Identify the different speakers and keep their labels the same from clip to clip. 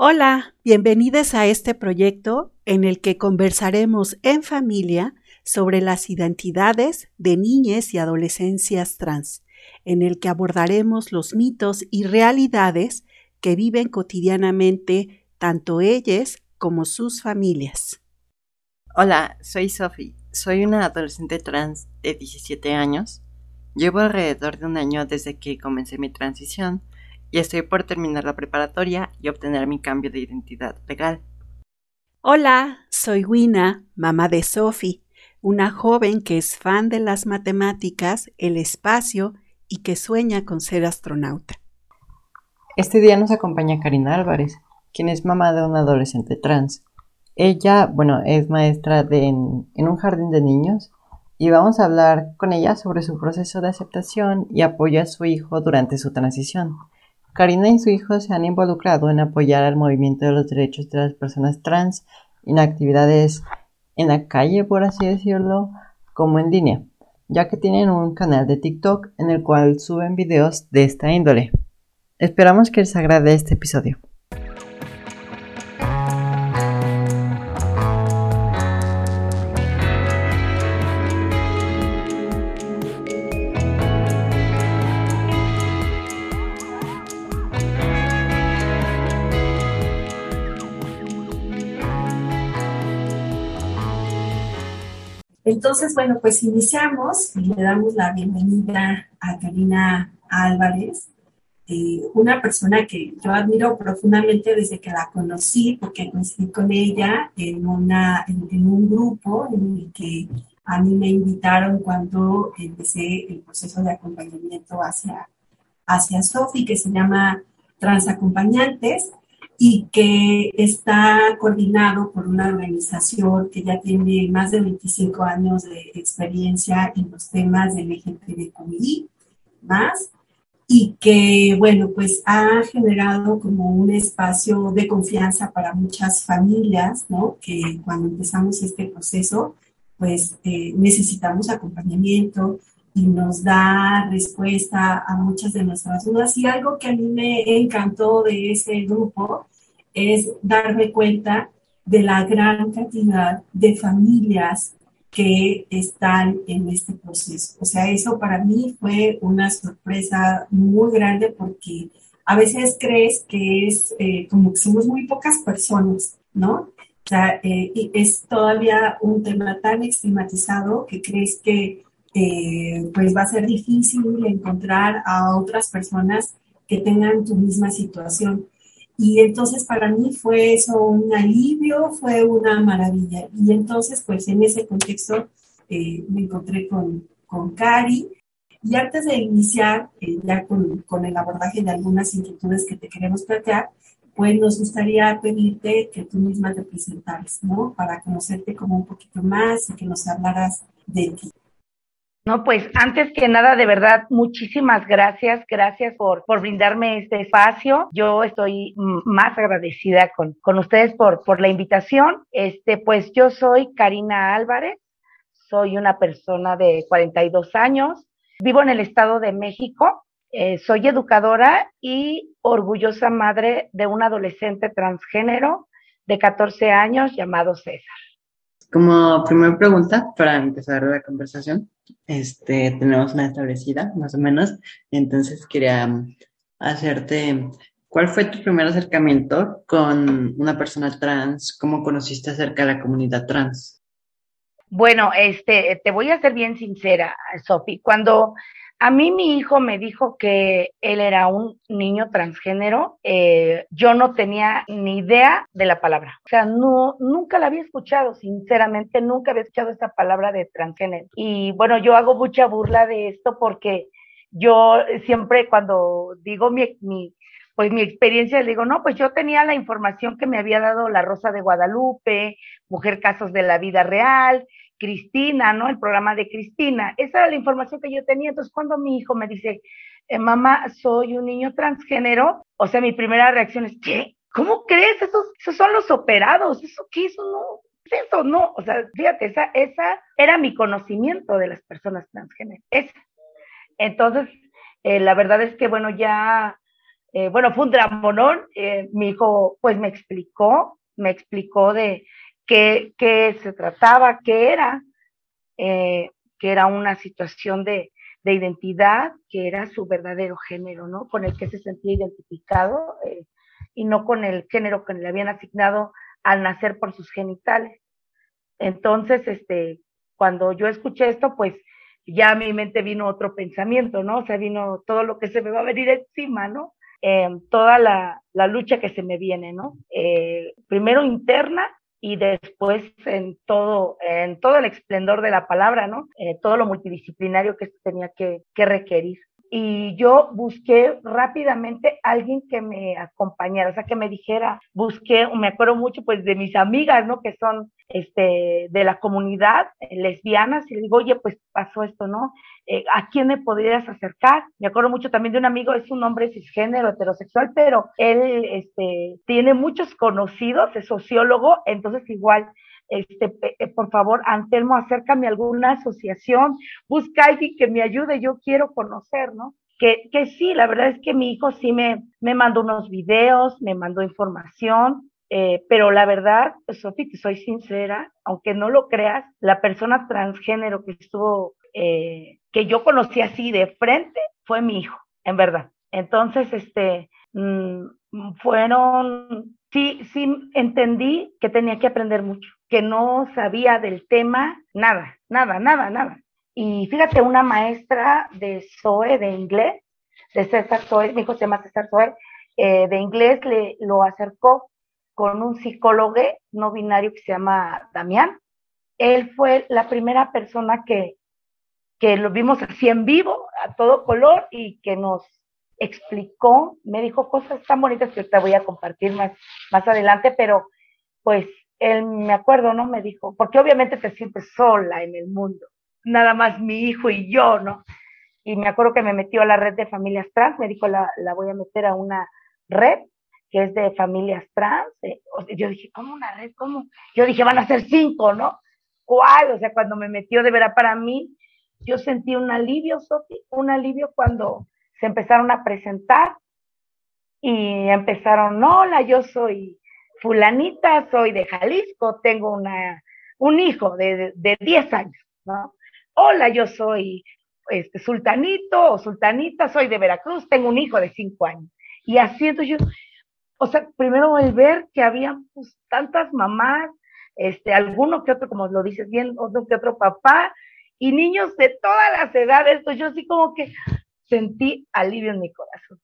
Speaker 1: Hola, bienvenidos a este proyecto en el que conversaremos en familia sobre las identidades de niñas y adolescencias trans, en el que abordaremos los mitos y realidades que viven cotidianamente tanto ellas como sus familias.
Speaker 2: Hola, soy Sophie. Soy una adolescente trans de 17 años. Llevo alrededor de un año desde que comencé mi transición y estoy por terminar la preparatoria y obtener mi cambio de identidad legal.
Speaker 1: Hola, soy Wina, mamá de Sophie, una joven que es fan de las matemáticas, el espacio y que sueña con ser astronauta.
Speaker 2: Este día nos acompaña Karina Álvarez, quien es mamá de un adolescente trans. Ella, bueno, es maestra en un jardín de niños y vamos a hablar con ella sobre su proceso de aceptación y apoyo a su hijo durante su transición. Karina y su hijo se han involucrado en apoyar al movimiento de los derechos de las personas trans en actividades en la calle, por así decirlo, como en línea, ya que tienen un canal de TikTok en el cual suben videos de esta índole. Esperamos que les agrade este episodio.
Speaker 3: Entonces, bueno, pues iniciamos y le damos la bienvenida a Karina Álvarez, eh, una persona que yo admiro profundamente desde que la conocí, porque coincidí con ella en, una, en, un grupo en el que a mí me invitaron cuando empecé el proceso de acompañamiento hacia, hacia Sofi, que se llama Transacompañantes y que está coordinado por una organización que ya tiene más de 25 años de experiencia en los temas del LGTBI más y que, bueno, pues ha generado como un espacio de confianza para muchas familias, ¿no? Que cuando empezamos este proceso, pues eh, necesitamos acompañamiento, y nos da respuesta a muchas de nuestras dudas. Y algo que a mí me encantó de ese grupo es darme cuenta de la gran cantidad de familias que están en este proceso. O sea, eso para mí fue una sorpresa muy grande porque a veces crees que es eh, como que somos muy pocas personas, ¿no? O sea, eh, es todavía un tema tan estigmatizado que crees que eh, pues va a ser difícil encontrar a otras personas que tengan tu misma situación. Y entonces para mí fue eso un alivio, fue una maravilla. Y entonces pues en ese contexto eh, me encontré con, con Cari. Y antes de iniciar eh, ya con, el abordaje de algunas inquietudes que te queremos plantear, pues nos gustaría pedirte que tú misma te presentaras, ¿no? Para conocerte como un poquito más y que nos hablaras de ti.
Speaker 4: No, pues antes que nada, de verdad, muchísimas gracias, gracias por, por brindarme este espacio. Yo estoy más agradecida con, con ustedes por, por la invitación. Este, pues yo soy Karina Álvarez, soy una persona de 42 años, vivo en el Estado de México, eh, soy educadora y orgullosa madre de un adolescente transgénero de 14 años llamado César.
Speaker 2: Como primera pregunta, para empezar la conversación, este, tenemos una establecida, más o menos. Entonces quería um, hacerte, ¿cuál fue tu primer acercamiento con una persona trans? ¿Cómo conociste acerca de la comunidad trans?
Speaker 4: Bueno, este, te voy a ser bien sincera, Sofi. Cuando a mí mi hijo me dijo que él era un niño transgénero. Eh, yo no tenía ni idea de la palabra. O sea, no, nunca la había escuchado, sinceramente, nunca había escuchado esta palabra de transgénero. Y bueno, yo hago mucha burla de esto porque yo siempre cuando digo mi, mi pues mi experiencia, le digo, no, pues yo tenía la información que me había dado La Rosa de Guadalupe, Mujer Casos de la Vida Real, Cristina, ¿no? El programa de Cristina. Esa era la información que yo tenía. Entonces, cuando mi hijo me dice, eh, mamá, soy un niño transgénero, o sea, mi primera reacción es, ¿qué? ¿Cómo crees? Esos, esos son los operados. ¿Eso qué? Eso no. Eso no. O sea, fíjate, esa, esa era mi conocimiento de las personas transgénero. Entonces, eh, la verdad es que, bueno, ya eh, bueno, fue un dramonón, mi hijo pues me explicó, me explicó de qué, qué se trataba, qué era, eh, que era una situación de, de, identidad, que era su verdadero género, ¿no? Con el que se sentía identificado y no con el género que le habían asignado al nacer por sus genitales. Entonces, este, cuando yo escuché esto, pues ya a mi mente vino otro pensamiento, ¿no? O sea, vino todo lo que se me va a venir encima, ¿no? Eh, toda la, la, lucha que se me viene, ¿no? Eh, primero interna y después en todo, en todo el esplendor de la palabra, ¿no? Eh, todo lo multidisciplinario que esto tenía que, que requerir y yo busqué rápidamente alguien que me acompañara, o sea, que me dijera, busqué, me acuerdo mucho pues de mis amigas, ¿no? Que son este, de la comunidad eh, lesbianas y le digo, oye, pues pasó esto, ¿no? Eh, ¿A quién me podrías acercar? Me acuerdo mucho también de un amigo, es un hombre cisgénero, heterosexual, pero él este, tiene muchos conocidos, es sociólogo, entonces igual este, eh, por favor, Antelmo, acércame a alguna asociación, busca a alguien que me ayude, yo quiero conocer, ¿no? Que, que sí, la verdad es que mi hijo sí me, me mandó unos videos, me mandó información, eh, pero la verdad, Sofi, te soy sincera, aunque no lo creas, la persona transgénero que estuvo, eh, que yo conocí así de frente, fue mi hijo, en verdad. Entonces, este, mmm, fueron, sí, sí, entendí que tenía que aprender mucho que no sabía del tema nada, nada, nada, nada. Y fíjate, una maestra de SOE, de inglés, de César SOE, mi hijo se llama César SOE, eh, de inglés le lo acercó con un psicólogo no binario que se llama Damián. Él fue la primera persona que, que lo vimos así en vivo, a todo color, y que nos explicó, me dijo cosas tan bonitas que te voy a compartir más, más adelante, pero pues él me acuerdo, ¿no? Me dijo, porque obviamente te sientes sola en el mundo, nada más mi hijo y yo, ¿no? Y me acuerdo que me metió a la red de familias trans, me dijo, la, la voy a meter a una red que es de familias trans. Eh, yo dije, ¿cómo una red? ¿Cómo? Yo dije, van a ser cinco, ¿no? ¿Cuál? O sea, cuando me metió de veras para mí, yo sentí un alivio, Sofi, un alivio cuando se empezaron a presentar y empezaron, hola, yo soy fulanita, soy de Jalisco, tengo una, un hijo de, de, 10 años, ¿no? Hola, yo soy este, sultanito o sultanita, soy de Veracruz, tengo un hijo de 5 años. Y así entonces yo, o sea, primero el ver que había pues, tantas mamás, este, alguno que otro, como lo dices bien, otro que otro papá, y niños de todas las edades, entonces yo así como que sentí alivio en mi corazón.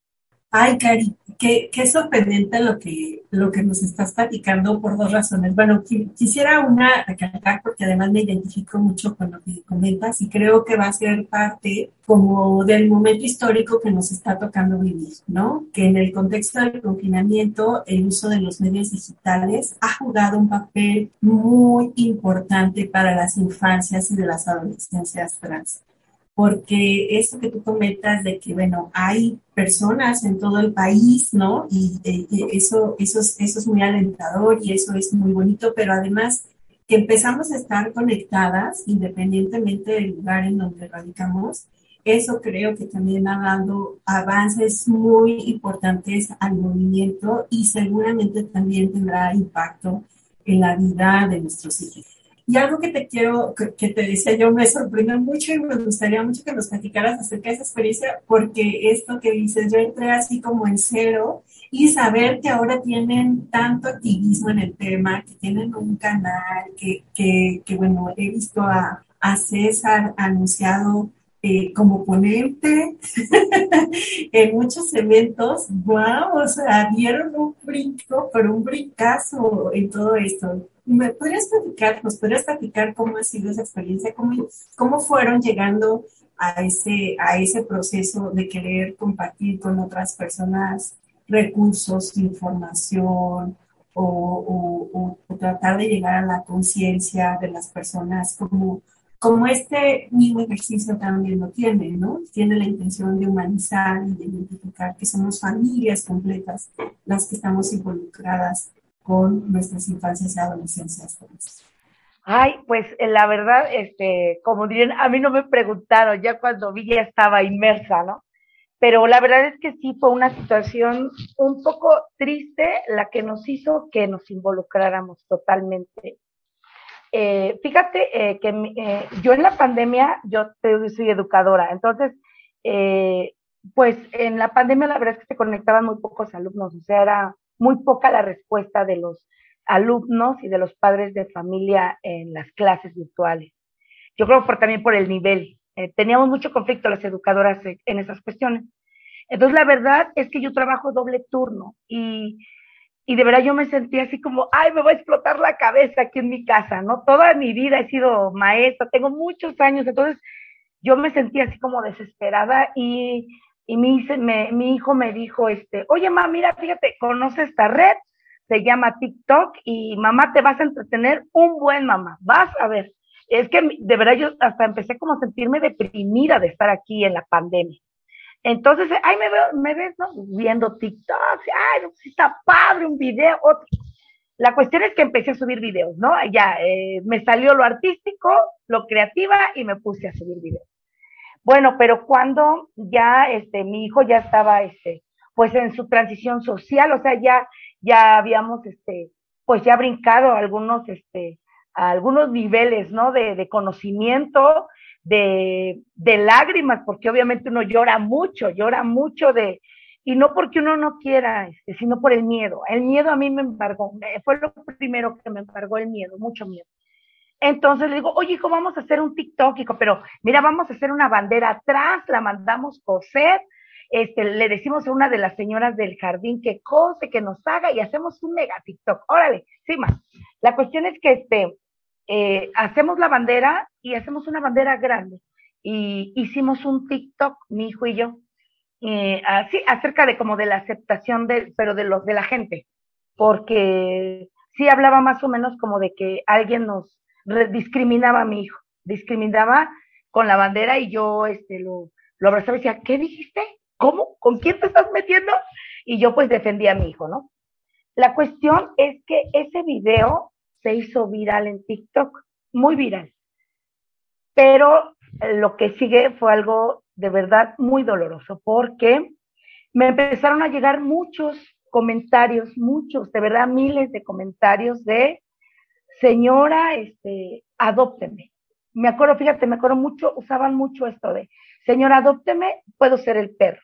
Speaker 3: Ay, Cari, qué, qué sorprendente lo que, lo que nos estás platicando por dos razones. Bueno, quisiera una recalcar porque además me identifico mucho con lo que comentas y creo que va a ser parte como del momento histórico que nos está tocando vivir, ¿no? Que en el contexto del confinamiento el uso de los medios digitales ha jugado un papel muy importante para las infancias y de las adolescencias trans porque eso que tú comentas de que, bueno, hay personas en todo el país, ¿no? Y, eso, eso, es, eso es muy alentador y eso es muy bonito, pero además que empezamos a estar conectadas independientemente del lugar en donde radicamos, eso creo que también ha dado avances muy importantes al movimiento y seguramente también tendrá impacto en la vida de nuestros hijos. Y algo que te quiero, que, te decía yo, me sorprendió mucho y me gustaría mucho que nos platicaras acerca de esa experiencia, porque esto que dices, yo entré así como en cero y saber que ahora tienen tanto activismo en el tema, que tienen un canal, que, que, que bueno, he visto a, a César anunciado eh, como ponente en muchos eventos, wow, o sea, dieron un brinco, pero un brincazo en todo esto. ¿Me podrías platicar, nos podrías platicar cómo ha sido esa experiencia, cómo, cómo fueron llegando a ese, a ese proceso de querer compartir con otras personas recursos, información o, tratar de llegar a la conciencia de las personas como, como este mismo ejercicio también lo tiene, ¿no? Tiene la intención de humanizar y de identificar que somos familias completas las que estamos involucradas con nuestras infancias y adolescencias.
Speaker 4: Ay, pues eh, la verdad, este, como dirían, a mí no me preguntaron, ya cuando vi ya estaba inmersa, ¿no? pero la verdad es que sí fue una situación un poco triste la que nos hizo que nos involucráramos totalmente. Eh, fíjate eh, que eh, yo en la pandemia, yo soy educadora, entonces, pues en la pandemia la verdad es que se conectaban muy pocos alumnos, o sea, era muy poca la respuesta de los alumnos y de los padres de familia en las clases virtuales. Yo creo por, también por el nivel. teníamos mucho conflicto las educadoras en esas cuestiones. Entonces, la verdad es que yo trabajo doble turno y, y de verdad yo me sentía así como, ay, me va a explotar la cabeza aquí en mi casa, ¿no? Toda mi vida he sido maestra, tengo muchos años, entonces yo me sentía así como desesperada y, y mi, me, mi hijo me dijo, este, oye, mamá, mira, fíjate, conoce esta red, se llama TikTok y mamá te vas a entretener un buen mamá, vas a ver. Es que de verdad yo hasta empecé como a sentirme deprimida de estar aquí en la pandemia. Entonces, ay, me, veo, me ves, ¿no? Viendo TikTok, ay, está padre un video, otro. La cuestión es que empecé a subir videos, ¿no? Ya eh, me salió lo artístico, lo creativa y me puse a subir videos. Bueno, pero cuando ya este, mi hijo ya estaba, este, pues en su transición social, o sea, ya, ya habíamos, este, pues ya brincado algunos, este, algunos niveles, ¿no? De, de conocimiento, de, lágrimas, porque obviamente uno llora mucho, llora mucho de, y no porque uno no quiera, este, sino por el miedo. El miedo a mí me embargó, fue lo primero que me embargó el miedo, mucho miedo. Entonces le digo, oye, hijo, vamos a hacer un TikTok, hijo, pero mira, vamos a hacer una bandera atrás, la mandamos coser, este, le decimos a una de las señoras del jardín que cose, que nos haga y hacemos un mega TikTok. Órale, sí, más. La cuestión es que este, eh, hacemos la bandera y hacemos una bandera grande. Y hicimos un TikTok, mi hijo y yo, eh, así, acerca de como de la aceptación de, pero de los de la gente, porque sí hablaba más o menos como de que alguien nos discriminaba a mi hijo, discriminaba con la bandera y yo este lo, lo abrazaba y decía, ¿qué dijiste? ¿Cómo? ¿Con quién te estás metiendo? Y yo pues defendía a mi hijo, ¿no? La cuestión es que ese video se hizo viral en TikTok, muy viral. Pero lo que sigue fue algo de verdad muy doloroso, porque me empezaron a llegar muchos comentarios, muchos, de verdad miles de comentarios de señora, este, adópteme. Me acuerdo, fíjate, me acuerdo mucho, usaban mucho esto de, señora, adópteme, puedo ser el perro.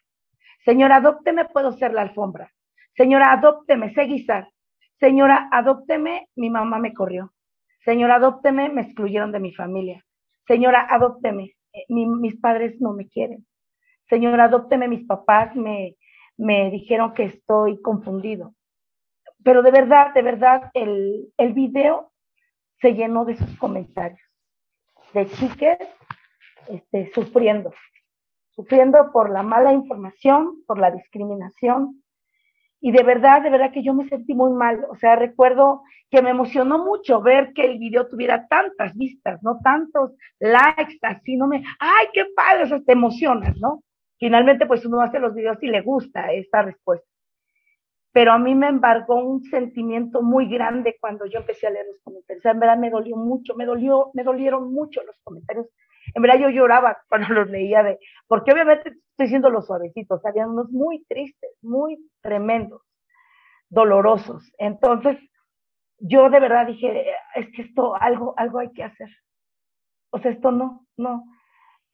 Speaker 4: Señora, adópteme, puedo ser la alfombra. Señora, adópteme, sé guisar. Señora, adópteme, mi mamá me corrió. Señora, adópteme, me excluyeron de mi familia. Señora, adópteme, eh, mis padres no me quieren. Señora, adópteme, mis papás me, me dijeron que estoy confundido. Pero de verdad, de verdad, el, el video se llenó de sus comentarios, de chiques este, sufriendo, sufriendo por la mala información, por la discriminación, y de verdad, de verdad que yo me sentí muy mal. O sea, recuerdo que me emocionó mucho ver que el video tuviera tantas vistas, ¿no? Tantos likes, así, no me, ay, qué padre, o sea, te emocionas, ¿no? Finalmente, pues uno hace los videos y le gusta esta respuesta. Pero a mí me embargó un sentimiento muy grande cuando yo empecé a leer los comentarios. O sea, en verdad me dolió mucho, me dolió, me dolieron mucho los comentarios. En verdad yo lloraba cuando los leía de, porque obviamente estoy diciendo los suavecitos, habían unos muy tristes, muy tremendos, dolorosos. Entonces, yo de verdad dije, es que esto, algo, algo hay que hacer. O sea, esto no, no.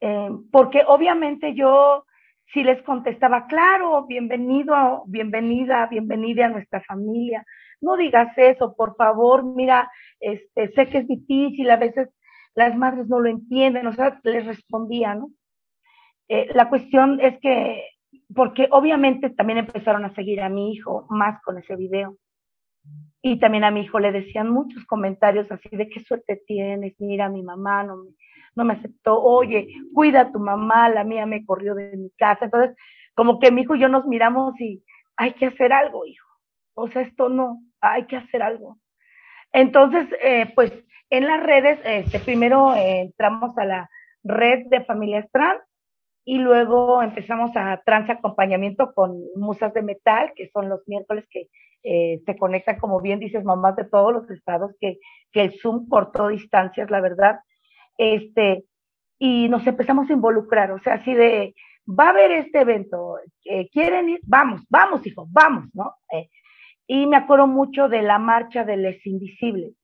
Speaker 4: Eh, porque obviamente yo sí les contestaba, claro, bienvenido, bienvenida, bienvenida a nuestra familia. No digas eso, por favor, mira, este, sé que es difícil, a veces las madres no lo entienden, o sea, les respondía, ¿no? Eh, la cuestión es que porque obviamente también empezaron a seguir a mi hijo más con ese video. Y también a mi hijo le decían muchos comentarios así de qué suerte tienes, mira, mi mamá no me, no me aceptó, oye, cuida a tu mamá, la mía me corrió de mi casa. Entonces, como que mi hijo y yo nos miramos y hay que hacer algo, hijo. O sea, esto no, hay que hacer algo. Entonces, eh, pues en las redes, este, primero eh, entramos a la red de familias trans, y luego empezamos a trans acompañamiento con musas de metal, que son los miércoles que eh, se conectan, como bien dices, mamás de todos los estados, que, que el Zoom cortó distancias, la verdad. Este, y nos empezamos a involucrar, o sea, así de, va a haber este evento, eh, ¿quieren ir? Vamos, vamos, hijo, vamos, ¿no? Y me acuerdo mucho de la marcha de Les Invisibles.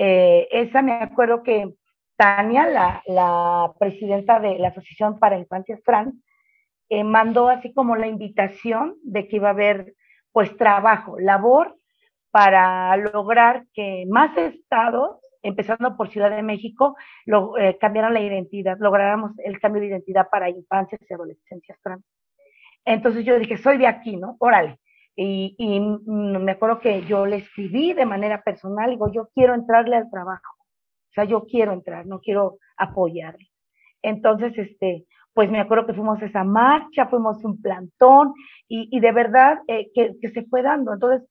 Speaker 4: Eh, esa me acuerdo que Tania, la, la, presidenta de la Asociación para Infancias Trans, mandó así como la invitación de que iba a haber pues trabajo, labor para lograr que más estados empezando por Ciudad de México, lo, eh, cambiaran la identidad, lográramos el cambio de identidad para infancias y adolescencias trans. Entonces yo dije, soy de aquí, ¿no? Órale. Y, y me acuerdo que yo le escribí de manera personal, digo, yo quiero entrarle al trabajo. O sea, yo quiero entrar, no quiero apoyarle. Entonces, este, pues me acuerdo que fuimos a esa marcha, fuimos un plantón y, y de verdad eh, que, se fue dando. Entonces,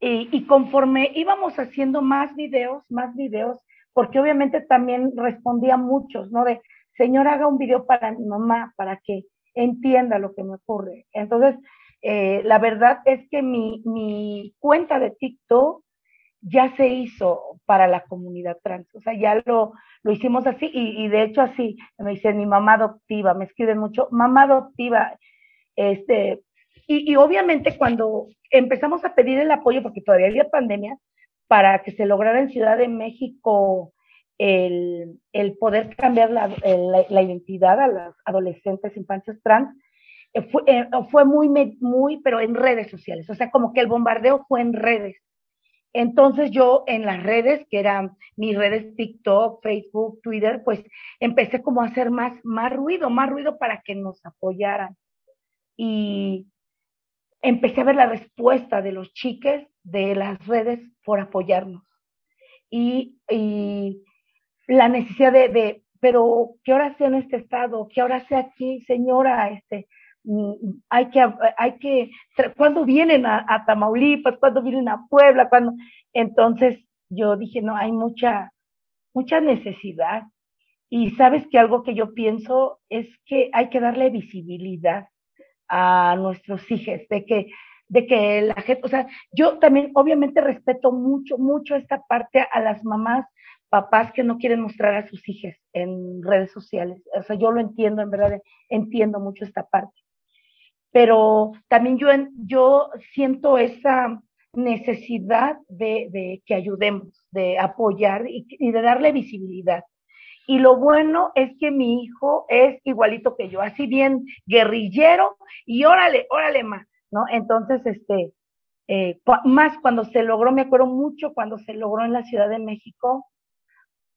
Speaker 4: y, conforme íbamos haciendo más videos, más videos, porque obviamente también respondía muchos, ¿no? De, señor, haga un video para mi mamá, para que entienda lo que me ocurre. Entonces, eh, la verdad es que mi, mi cuenta de TikTok ya se hizo para la comunidad trans, o sea, ya lo, lo hicimos así y, y de hecho así, me dicen mi mamá adoptiva, me escriben mucho, mamá adoptiva, este, y, obviamente cuando empezamos a pedir el apoyo, porque todavía había pandemia, para que se lograra en Ciudad de México el, el poder cambiar la, la, identidad a las adolescentes, infancias trans, fue, eh, fue muy, muy, pero en redes sociales, o sea, como que el bombardeo fue en redes. Entonces yo en las redes, que eran mis redes TikTok, Facebook, Twitter, pues empecé como a hacer más, más ruido, más ruido para que nos apoyaran. Y, empecé a ver la respuesta de los chiques de las redes por apoyarnos. Y, la necesidad de, pero ¿qué hora sea en este estado? ¿Qué hora sea aquí, señora? Este, hay que, hay que, ¿cuándo vienen a, Tamaulipas? ¿Cuándo vienen a Puebla? ¿Cuándo? Entonces yo dije, no, hay mucha, mucha necesidad. Y sabes que algo que yo pienso es que hay que darle visibilidad a nuestros hijos, de que, de que la gente, o sea, yo también obviamente respeto mucho, mucho esta parte a las mamás, papás que no quieren mostrar a sus hijos en redes sociales. O sea, yo lo entiendo, en verdad, entiendo mucho esta parte. Pero también yo, yo siento esa necesidad de, de que ayudemos, de apoyar y, de darle visibilidad. Y lo bueno es que mi hijo es igualito que yo, así bien guerrillero y órale, órale más, ¿no? Entonces, este, eh, más cuando se logró, me acuerdo mucho cuando se logró en la Ciudad de México,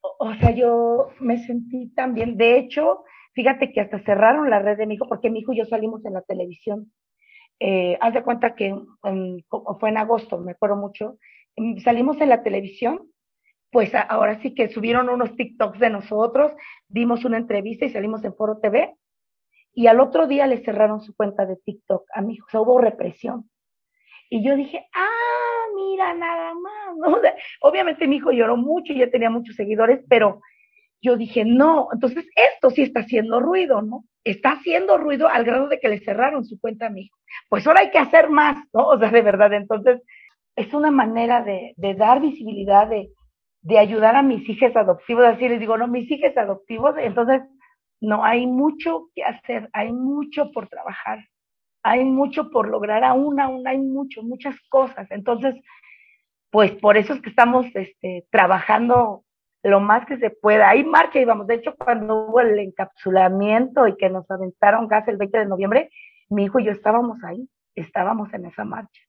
Speaker 4: o, sea, yo me sentí también, de hecho, fíjate que hasta cerraron la red de mi hijo, porque mi hijo y yo salimos en la televisión. Eh, haz de cuenta que fue en agosto, me acuerdo mucho, salimos en la televisión pues ahora sí que subieron unos TikToks de nosotros, dimos una entrevista y salimos en Foro TV. Y al otro día le cerraron su cuenta de TikTok a mi hijo, o sea, hubo represión. Y yo dije, ah, mira, nada más, ¿no? obviamente mi hijo lloró mucho y ya tenía muchos seguidores, pero yo dije, no, entonces esto sí está haciendo ruido, ¿no? Está haciendo ruido al grado de que le cerraron su cuenta a mi hijo. Pues ahora hay que hacer más, ¿no? O sea, de verdad, entonces es una manera de, de dar visibilidad, de, de ayudar a mis hijas adoptivos, así les digo, no, mis hijas adoptivos, entonces no hay mucho que hacer, hay mucho por trabajar, hay mucho por lograr aún, aún hay mucho, muchas cosas. Entonces, pues por eso es que estamos este, trabajando lo más que se pueda. Hay marcha y vamos, de hecho, cuando hubo el encapsulamiento y que nos aventaron gas el 20 de noviembre, mi hijo y yo estábamos ahí, estábamos en esa marcha.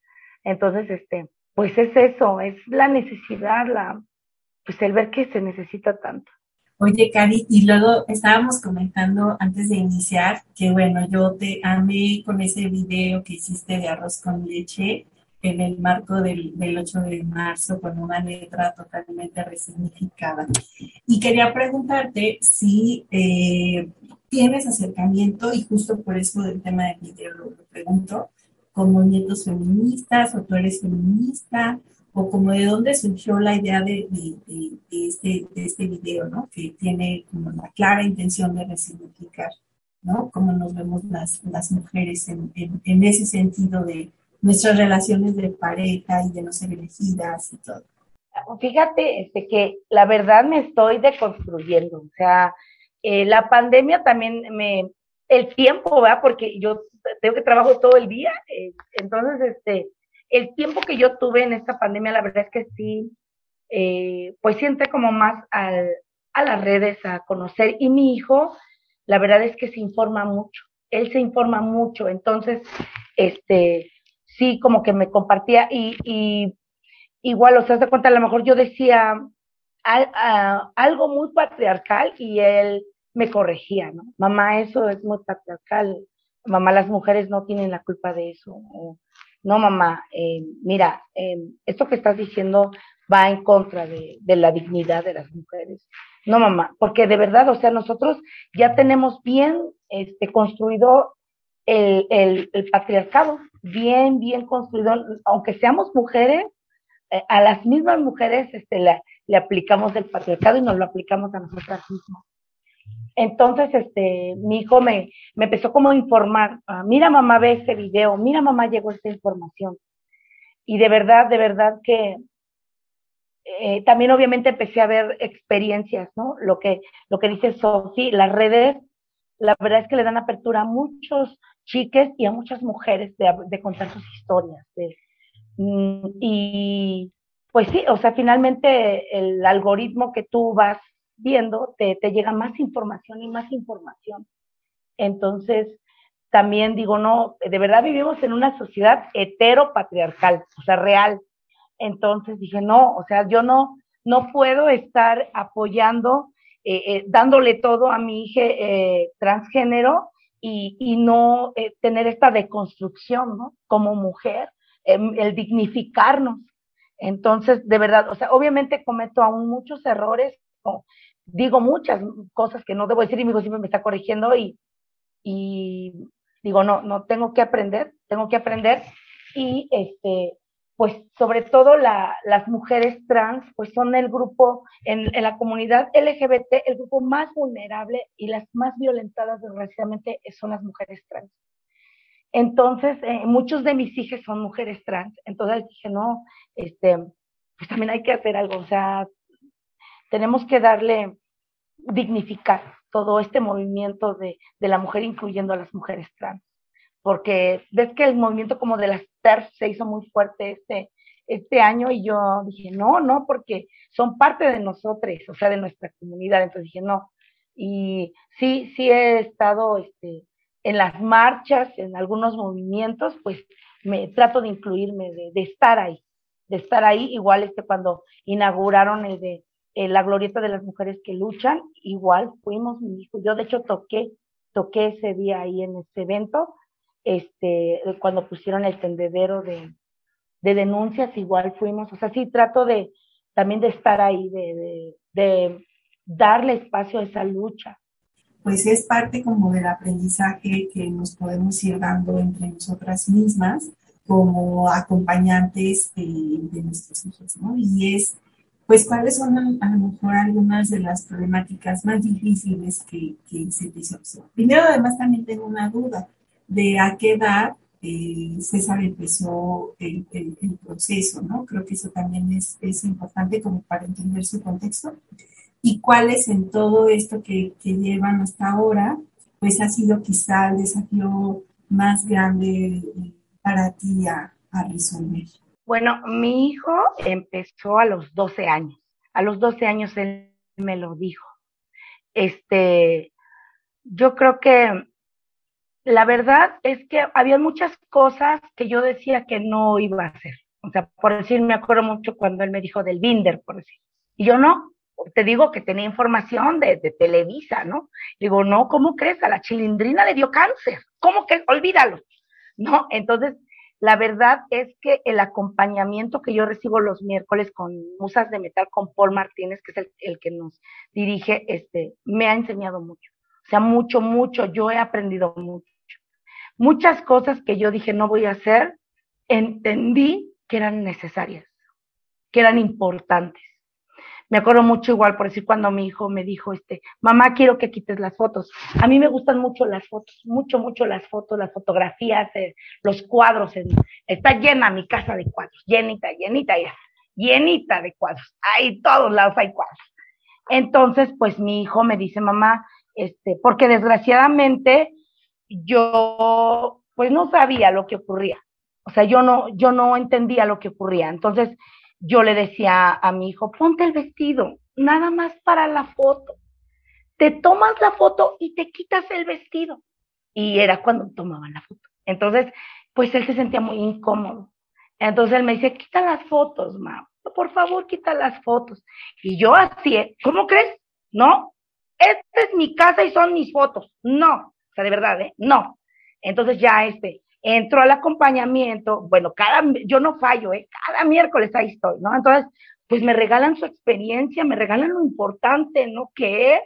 Speaker 4: Entonces, este, pues es eso, es la necesidad, la, pues el ver que se necesita tanto.
Speaker 3: Oye, Cari, y luego estábamos comentando antes de iniciar que, bueno, yo te amé con ese video que hiciste de arroz con leche en el marco del, 8 de marzo con una letra totalmente resignificada. Y quería preguntarte si eh, tienes acercamiento, y justo por eso del tema del video lo, pregunto, con movimientos feministas o tú eres feminista o como de dónde surgió la idea de, este, de este video, ¿no? Que tiene como la clara intención de resignificar, ¿no? Cómo nos vemos las, las mujeres en, en, ese sentido de nuestras relaciones de pareja y de no ser elegidas y todo.
Speaker 4: Fíjate este, que la verdad me estoy deconstruyendo, o sea, eh, la pandemia también me, el tiempo, ¿verdad? Porque yo tengo que trabajo todo el día, eh, entonces, este, el tiempo que yo tuve en esta pandemia, la verdad es que sí, eh, pues siente como más al, a las redes a conocer. Y mi hijo, la verdad es que se informa mucho, él se informa mucho, entonces, este, sí, como que me compartía y, y igual, o sea, de cuenta, a lo mejor yo decía algo muy patriarcal y él me corregía, ¿no? Mamá, eso es muy patriarcal, mamá, las mujeres no tienen la culpa de eso. no, mamá, eh, mira, eh, esto que estás diciendo va en contra de, la dignidad de las mujeres. No, mamá, porque de verdad, o sea, nosotros ya tenemos bien este, construido el, el, patriarcado, bien, bien construido, aunque seamos mujeres, eh, a las mismas mujeres este, le aplicamos el patriarcado y nos lo aplicamos a nosotras mismas. Entonces, este, mi hijo me, me empezó como a informar, ah, mira mamá, ve este video, mira mamá, llegó esta información. Y de verdad, de verdad que eh, también obviamente empecé a ver experiencias, ¿no? Lo que, lo que dice Sofi, las redes, la verdad es que le dan apertura a muchos chiques y a muchas mujeres de, contar sus historias. De, mm, y pues sí, o sea, finalmente el algoritmo que tú vas viendo te, te llega más información y más información. Entonces, también digo, no, de verdad vivimos en una sociedad heteropatriarcal, o sea, real. Entonces dije, no, o sea, yo no, no puedo estar apoyando, eh, eh, dándole todo a mi hija eh, transgénero y, y no tener esta deconstrucción, ¿no? Como mujer, em, el dignificarnos. Entonces, de verdad, o sea, obviamente cometo aún muchos errores, digo muchas cosas que no debo decir y mi hijo siempre me está corrigiendo y, y digo, no, no, tengo que aprender, tengo que aprender y este, pues sobre todo la, las mujeres trans, pues son el grupo en, en, la comunidad LGBT, el grupo más vulnerable y las más violentadas desgraciadamente son las mujeres trans. Entonces, eh, muchos de mis hijas son mujeres trans, entonces dije, no, este, pues también hay que hacer algo, o sea, tenemos que darle, dignificar todo este movimiento de, de la mujer, incluyendo a las mujeres trans porque ves que el movimiento como de las TERF se hizo muy fuerte este, este año y yo dije, no, no, porque son parte de nosotros, o sea, de nuestra comunidad. Entonces dije, no. Y sí, sí he estado este, en las marchas, en algunos movimientos, pues me trato de incluirme, de, de estar ahí, de estar ahí. Igual este cuando inauguraron el de la glorieta de las mujeres que luchan, igual fuimos mi hijo. Yo de hecho toqué, toqué ese día ahí en ese evento este, cuando pusieron el tendedero de, de denuncias, igual fuimos, o sea, sí trato de también de estar ahí, de, de, de darle espacio a esa lucha.
Speaker 3: Pues es parte como del aprendizaje que nos podemos ir dando entre nosotras mismas como acompañantes de, de nuestros hijos, ¿no? Y es, pues, cuáles son a, lo mejor algunas de las problemáticas más difíciles que, que se observan. Primero, además, también tengo una duda de a qué edad eh, César empezó el, proceso, ¿no? Creo que eso también es, es, importante como para entender su contexto. Y cuáles en todo esto que, que, llevan hasta ahora, pues ha sido quizá el desafío más grande eh, para ti a, a resolver.
Speaker 4: Bueno, mi hijo empezó a los 12 años. A los 12 años él me lo dijo. Este, yo creo que la verdad es que había muchas cosas que yo decía que no iba a hacer. O sea, por decir, me acuerdo mucho cuando él me dijo del Binder, por decir. Y yo no, te digo que tenía información de, de, Televisa, ¿no? Digo, no, ¿cómo crees? A la chilindrina le dio cáncer. ¿Cómo que? Olvídalo. ¿No? Entonces, la verdad es que el acompañamiento que yo recibo los miércoles con Musas de Metal con Paul Martínez, que es el, el que nos dirige, este, me ha enseñado mucho. O sea, mucho, mucho. Yo he aprendido mucho muchas cosas que yo dije no voy a hacer, entendí que eran necesarias, que eran importantes. Me acuerdo mucho igual, por decir, cuando mi hijo me dijo, este, mamá, quiero que quites las fotos. A mí me gustan mucho las fotos, mucho, mucho las fotos, las fotografías, eh, los cuadros. está llena mi casa de cuadros, llenita, llenita, ya, llenita de cuadros. Ahí todos lados hay cuadros. Entonces, pues mi hijo me dice, mamá, este, porque desgraciadamente yo pues no sabía lo que ocurría. O sea, yo no, yo no entendía lo que ocurría. Entonces yo le decía a mi hijo, ponte el vestido, nada más para la foto. Te tomas la foto y te quitas el vestido. Y era cuando tomaban la foto. Entonces, pues él se sentía muy incómodo. Entonces él me dice, quita las fotos, mamá. Por favor, quita las fotos. Y yo así, ¿cómo crees? No, esta es mi casa y son mis fotos. No, o sea, de verdad, ¿eh? No. Entonces ya este, entró al acompañamiento, bueno, cada, yo no fallo, ¿eh? Cada miércoles ahí estoy, ¿no? Entonces, pues me regalan su experiencia, me regalan lo importante, ¿no? Que es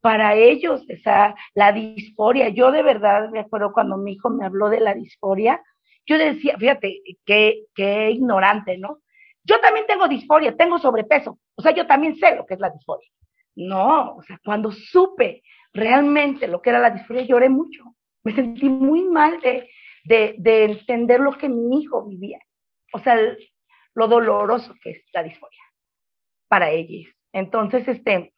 Speaker 4: para ellos, esa, la disforia. Yo de verdad me acuerdo cuando mi hijo me habló de la disforia, yo decía, fíjate, qué, qué ignorante, ¿no? Yo también tengo disforia, tengo sobrepeso, o sea, yo también sé lo que es la disforia. No, o sea, cuando supe realmente lo que era la disforia, lloré mucho. Me sentí muy mal de, de, entender lo que mi hijo vivía. O sea, lo doloroso que es la disforia para ellos. Entonces, este,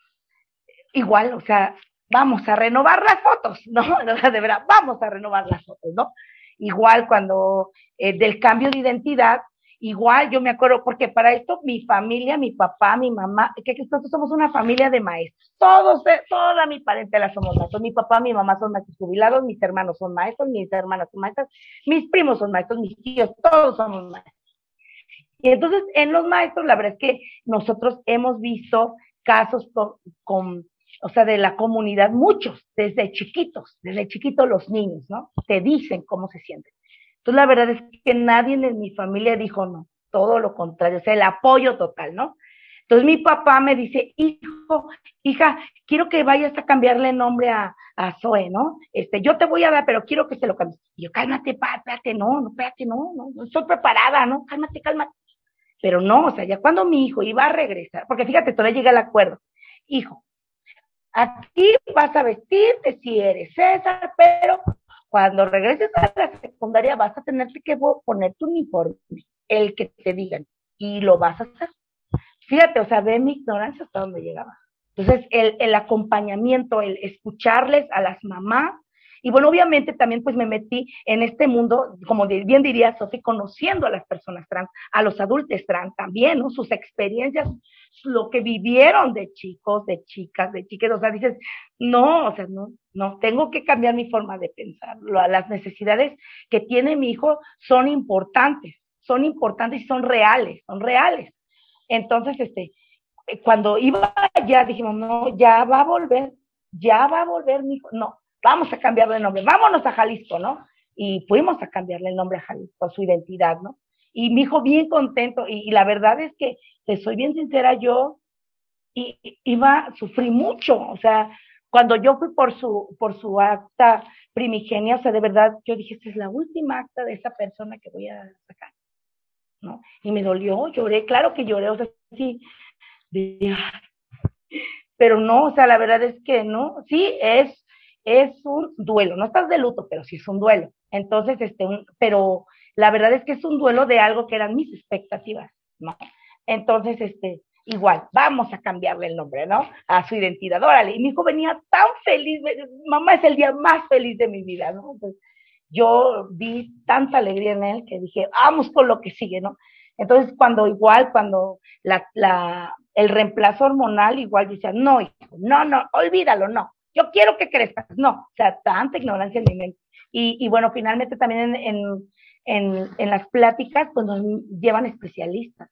Speaker 4: igual, o sea, vamos a renovar las fotos, ¿no? de verdad, vamos a renovar las fotos, ¿no? Igual cuando eh, del cambio de identidad, igual yo me acuerdo, porque para esto mi familia, mi papá, mi mamá, que, nosotros somos una familia de maestros, todos, eh, toda mi parentela somos maestros, mi papá, mi mamá son maestros jubilados, mis hermanos son maestros, mis hermanas son maestras, mis primos son maestros, mis tíos, todos somos maestros. Y entonces en los maestros, la verdad es que nosotros hemos visto casos con o sea, de la comunidad, muchos, desde chiquitos, desde chiquitos los niños, ¿no? Te dicen cómo se sienten. Entonces, la verdad es que nadie en mi familia dijo no, todo lo contrario, o sea, el apoyo total, ¿no? Entonces mi papá me dice, hijo, hija, quiero que vayas a cambiarle nombre a, a Zoe, ¿no? Este, yo te voy a dar, pero quiero que se lo cambies. Y yo, cálmate, pa, espérate, no, no, espérate, no, no, no estoy preparada, ¿no? Cálmate, cálmate. Pero no, o sea, ya cuando mi hijo iba a regresar, porque fíjate, todavía llega el acuerdo, hijo, Aquí vas a vestirte si eres César, pero cuando regreses a la secundaria vas a tener que poner tu uniforme, el que te digan, y lo vas a hacer. Fíjate, o sea, ve mi ignorancia hasta donde llegaba. Entonces, el, el acompañamiento, el escucharles a las mamás, y bueno, obviamente también pues me metí en este mundo, como bien diría Sofi, conociendo a las personas trans, a los adultos trans también, ¿no? Sus experiencias, lo que vivieron de chicos, de chicas, de chiques, o sea, dices, no, o sea, no, no, tengo que cambiar mi forma de pensar. Las necesidades que tiene mi hijo son importantes, son importantes y son reales, son reales. Entonces, este, cuando iba ya dijimos, no, ya va a volver, ya va a volver mi hijo, no, vamos a cambiarle el nombre, vámonos a Jalisco, ¿no? Y fuimos a cambiarle el nombre a Jalisco, su identidad, ¿no? Y mi hijo bien contento, y, la verdad es que, te soy bien sincera, yo iba, sufrí mucho, o sea, cuando yo fui por su, por su acta primigenia, o sea, de verdad, yo dije, esta es la última acta de esa persona que voy a sacar, ¿no? Y me dolió, lloré, claro que lloré, o sea, sí, pero no, o sea, la verdad es que no, sí, es es un duelo, no estás de luto, pero sí es un duelo. Entonces, este, pero la verdad es que es un duelo de algo que eran mis expectativas, ¿no? Entonces, este, igual, vamos a cambiarle el nombre, ¿no? A su identidad, órale. Y mi hijo venía tan feliz, mamá es el día más feliz de mi vida, ¿no? Entonces, yo vi tanta alegría en él que dije, vamos con lo que sigue, ¿no? Entonces, cuando igual, cuando la, la, el reemplazo hormonal, igual decía, no, hijo, no, no, olvídalo, no yo quiero que crezcas. No, o sea, tanta ignorancia en mi mente. Y, bueno, finalmente también en, las pláticas, pues nos llevan especialistas.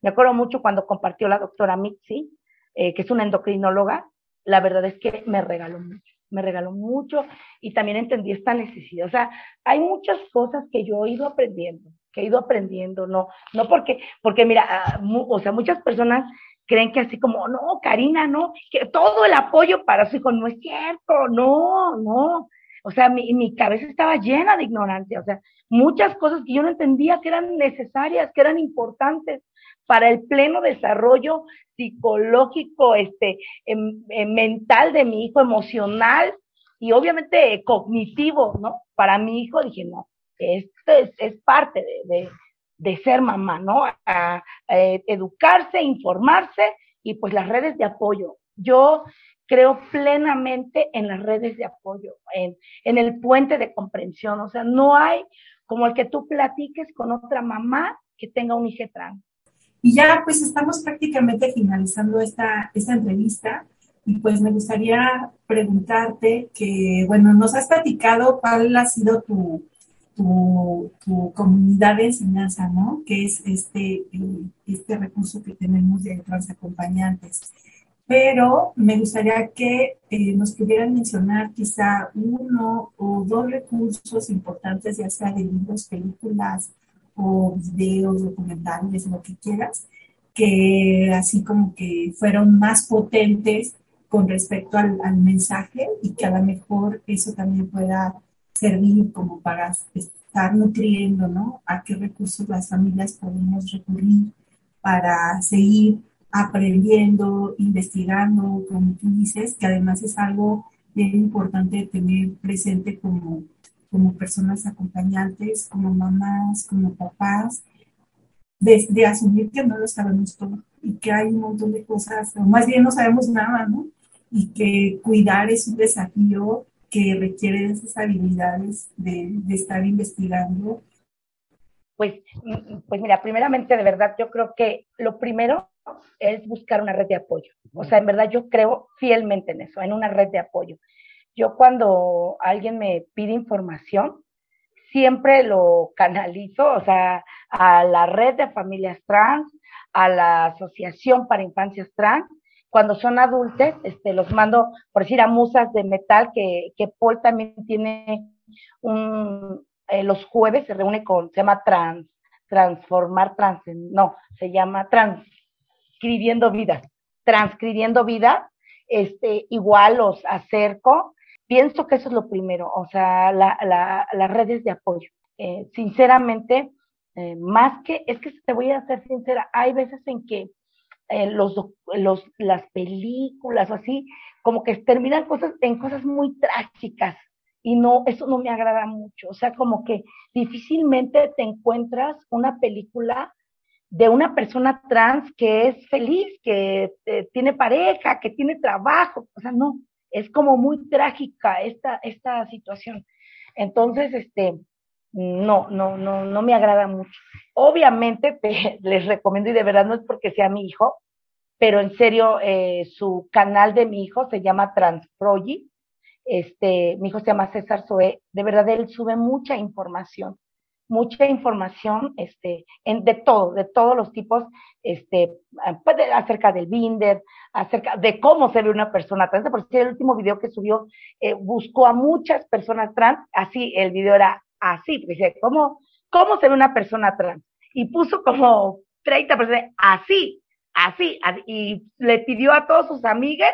Speaker 4: Me acuerdo mucho cuando compartió la doctora Mitzi, eh, que es una endocrinóloga, la verdad es que me regaló mucho, me regaló mucho y también entendí esta necesidad. O sea, hay muchas cosas que yo he ido aprendiendo, que he ido aprendiendo, no, no porque, porque mira, ah, o sea, muchas personas creen que así como, no, Karina, no, que todo el apoyo para su hijo, no es cierto, no, no. O sea, mi, mi cabeza estaba llena de ignorancia, o sea, muchas cosas que yo no entendía que eran necesarias, que eran importantes para el pleno desarrollo psicológico, este, em, em, mental de mi hijo, emocional y obviamente cognitivo, ¿no? Para mi hijo dije, no, esto es, es parte de, de ser mamá, ¿no? A, educarse, informarse y pues las redes de apoyo. Yo creo plenamente en las redes de apoyo, en, en el puente de comprensión. O sea, no hay como el que tú platiques con otra mamá que tenga un hijo trans.
Speaker 3: Y ya pues estamos prácticamente finalizando esta, esta entrevista y pues me gustaría preguntarte que, bueno, nos has platicado cuál ha sido tu, tu, comunidad de enseñanza, ¿no? Que es este, eh, este recurso que tenemos de transacompañantes. Pero me gustaría que eh, nos pudieran mencionar quizá uno o dos recursos importantes, ya sea de libros, películas o videos, documentales, lo que quieras, que así como que fueron más potentes con respecto al, al mensaje y que a lo mejor eso también pueda servir como para estar nutriendo, ¿no? A qué recursos las familias podemos recurrir para seguir aprendiendo, investigando, como tú dices, que además es algo bien importante tener presente como, como personas acompañantes, como mamás, como papás, de, de, asumir que no lo sabemos todo y que hay un montón de cosas, o más bien no sabemos nada, ¿no? Y que cuidar es un desafío que requiere esas habilidades de, de estar investigando.
Speaker 4: Pues, pues mira, primeramente, de verdad, yo creo que lo primero es buscar una red de apoyo. O sea, en verdad yo creo fielmente en eso, en una red de apoyo. Yo cuando alguien me pide información, siempre lo canalizo, o sea, a la red de familias trans, a la Asociación para Infancias Trans, cuando son adultos, este, los mando, por decir, a Musas de Metal, que, que Paul también tiene un, eh, los jueves se reúne con, se llama Trans, Transformar Trans, no, se llama Transcribiendo Vida, Transcribiendo Vida, este, igual los acerco. Pienso que eso es lo primero, o sea, la, la, las redes de apoyo. Eh, sinceramente, eh, más que, es que te voy a ser sincera, hay veces en que eh, los, los, las películas o así, como que terminan cosas, en cosas muy trágicas y no, eso no me agrada mucho. O sea, como que difícilmente te encuentras una película de una persona trans que es feliz, que eh, tiene pareja, que tiene trabajo. O sea, no, es como muy trágica esta, esta situación. Entonces, este, no, no, no, no me agrada mucho. Obviamente te, les recomiendo, y de verdad no es porque sea mi hijo, pero en serio, eh, su canal de mi hijo se llama Transprogi. Este, mi hijo se llama César Zoé. De verdad, él sube mucha información, mucha información este, en, de todo, de todos los tipos, este, pues, acerca del binder, acerca de cómo se ve una persona trans. Por el último video que subió eh, buscó a muchas personas trans, así el video era así, dice, ¿cómo, ¿cómo se ve una persona trans? Y puso como 30 personas así, así, y le pidió a todos sus amigos,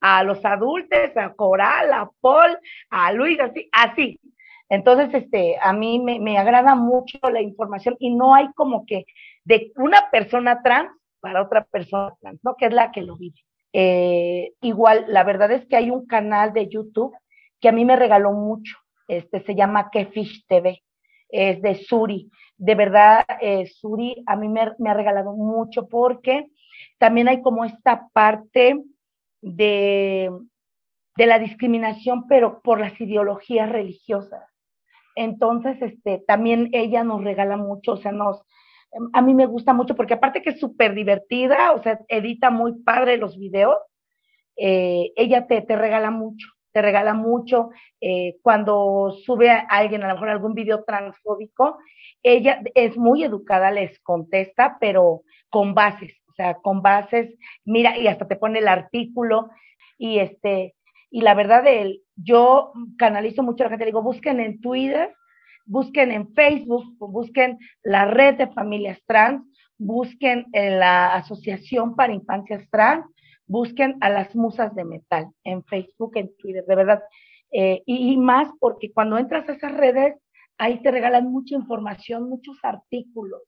Speaker 4: a los adultos, a Coral, a Paul, a Luis, así, así. Entonces, este, a mí me, me agrada mucho la información y no hay como que de una persona trans para otra persona trans, ¿no? Que es la que lo vive. Eh, igual, la verdad es que hay un canal de YouTube que a mí me regaló mucho este se llama Kefish TV, es de Suri. De verdad, eh, Suri a mí me, ha regalado mucho porque también hay como esta parte de, de la discriminación, pero por las ideologías religiosas. Entonces, este, también ella nos regala mucho, o sea, nos, a mí me gusta mucho porque aparte que es súper divertida, o sea, edita muy padre los videos, eh, ella te, te regala mucho te regala mucho. Eh, cuando sube a alguien a lo mejor algún video transfóbico, ella es muy educada, les contesta, pero con bases, o sea, con bases, mira, y hasta te pone el artículo, y este, y la verdad, el, yo canalizo mucho a la gente, digo, busquen en Twitter, busquen en Facebook, busquen la red de familias trans, busquen en la Asociación para Infancias Trans, busquen a las musas de metal en Facebook, en Twitter, de verdad. Eh, y, más porque cuando entras a esas redes, ahí te regalan mucha información, muchos artículos.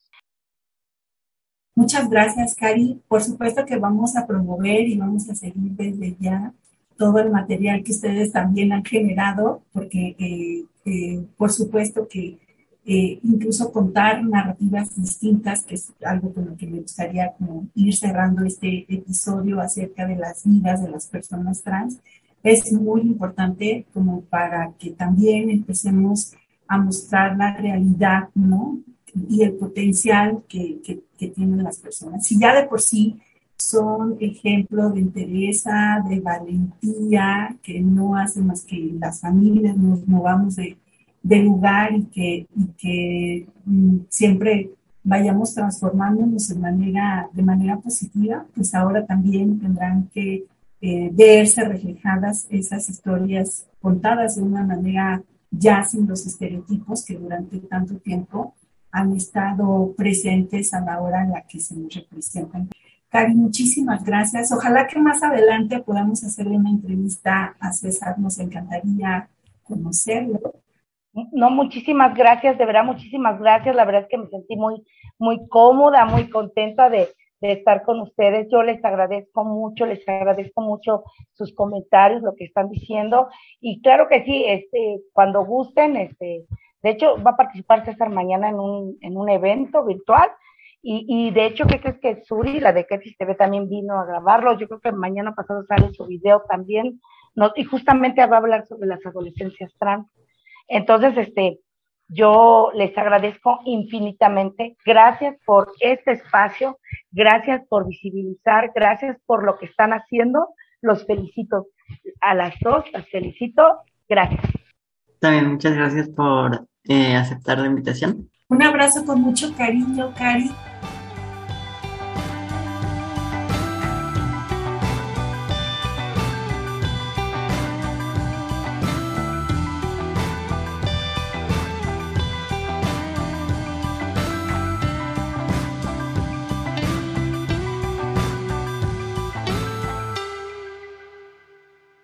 Speaker 3: Muchas gracias, Cari. Por supuesto que vamos a promover y vamos a seguir desde ya todo el material que ustedes también han generado, porque eh, eh, por supuesto que eh, incluso contar narrativas distintas, que es algo con lo que me gustaría como ir cerrando este episodio acerca de las vidas de las personas trans, es muy importante como para que también empecemos a mostrar la realidad, ¿no? Y el potencial que, que, que tienen las personas. Si ya de por sí son ejemplo de entereza, de valentía, que no hace más que las familias nos movamos de, de lugar y que, y que mm, siempre vayamos transformándonos de manera, de manera positiva, pues ahora también tendrán que eh, verse reflejadas esas historias contadas de una manera ya sin los estereotipos que durante tanto tiempo han estado presentes a la hora en la que se nos representan. Cari, muchísimas gracias. Ojalá que más adelante podamos hacerle una entrevista a César. Nos encantaría conocerlo.
Speaker 4: No, muchísimas gracias, de verdad, muchísimas gracias. La verdad es que me sentí muy, muy cómoda, muy contenta de, estar con ustedes. Yo les agradezco mucho, les agradezco mucho sus comentarios, lo que están diciendo. Y claro que sí, este, cuando gusten, este, de hecho, va a participar César mañana en un, en un evento virtual y, y, de hecho, ¿qué crees que Suri, la de Ketis TV, también vino a grabarlo? Yo creo que mañana pasado sale su video también. No, y justamente va a hablar sobre las adolescencias trans. Entonces, este, yo les agradezco infinitamente. Gracias por este espacio. Gracias por visibilizar. Gracias por lo que están haciendo. Los felicito. A las dos las felicito. Gracias.
Speaker 2: También muchas gracias por eh, aceptar la invitación.
Speaker 3: Un abrazo con mucho cariño, Cari.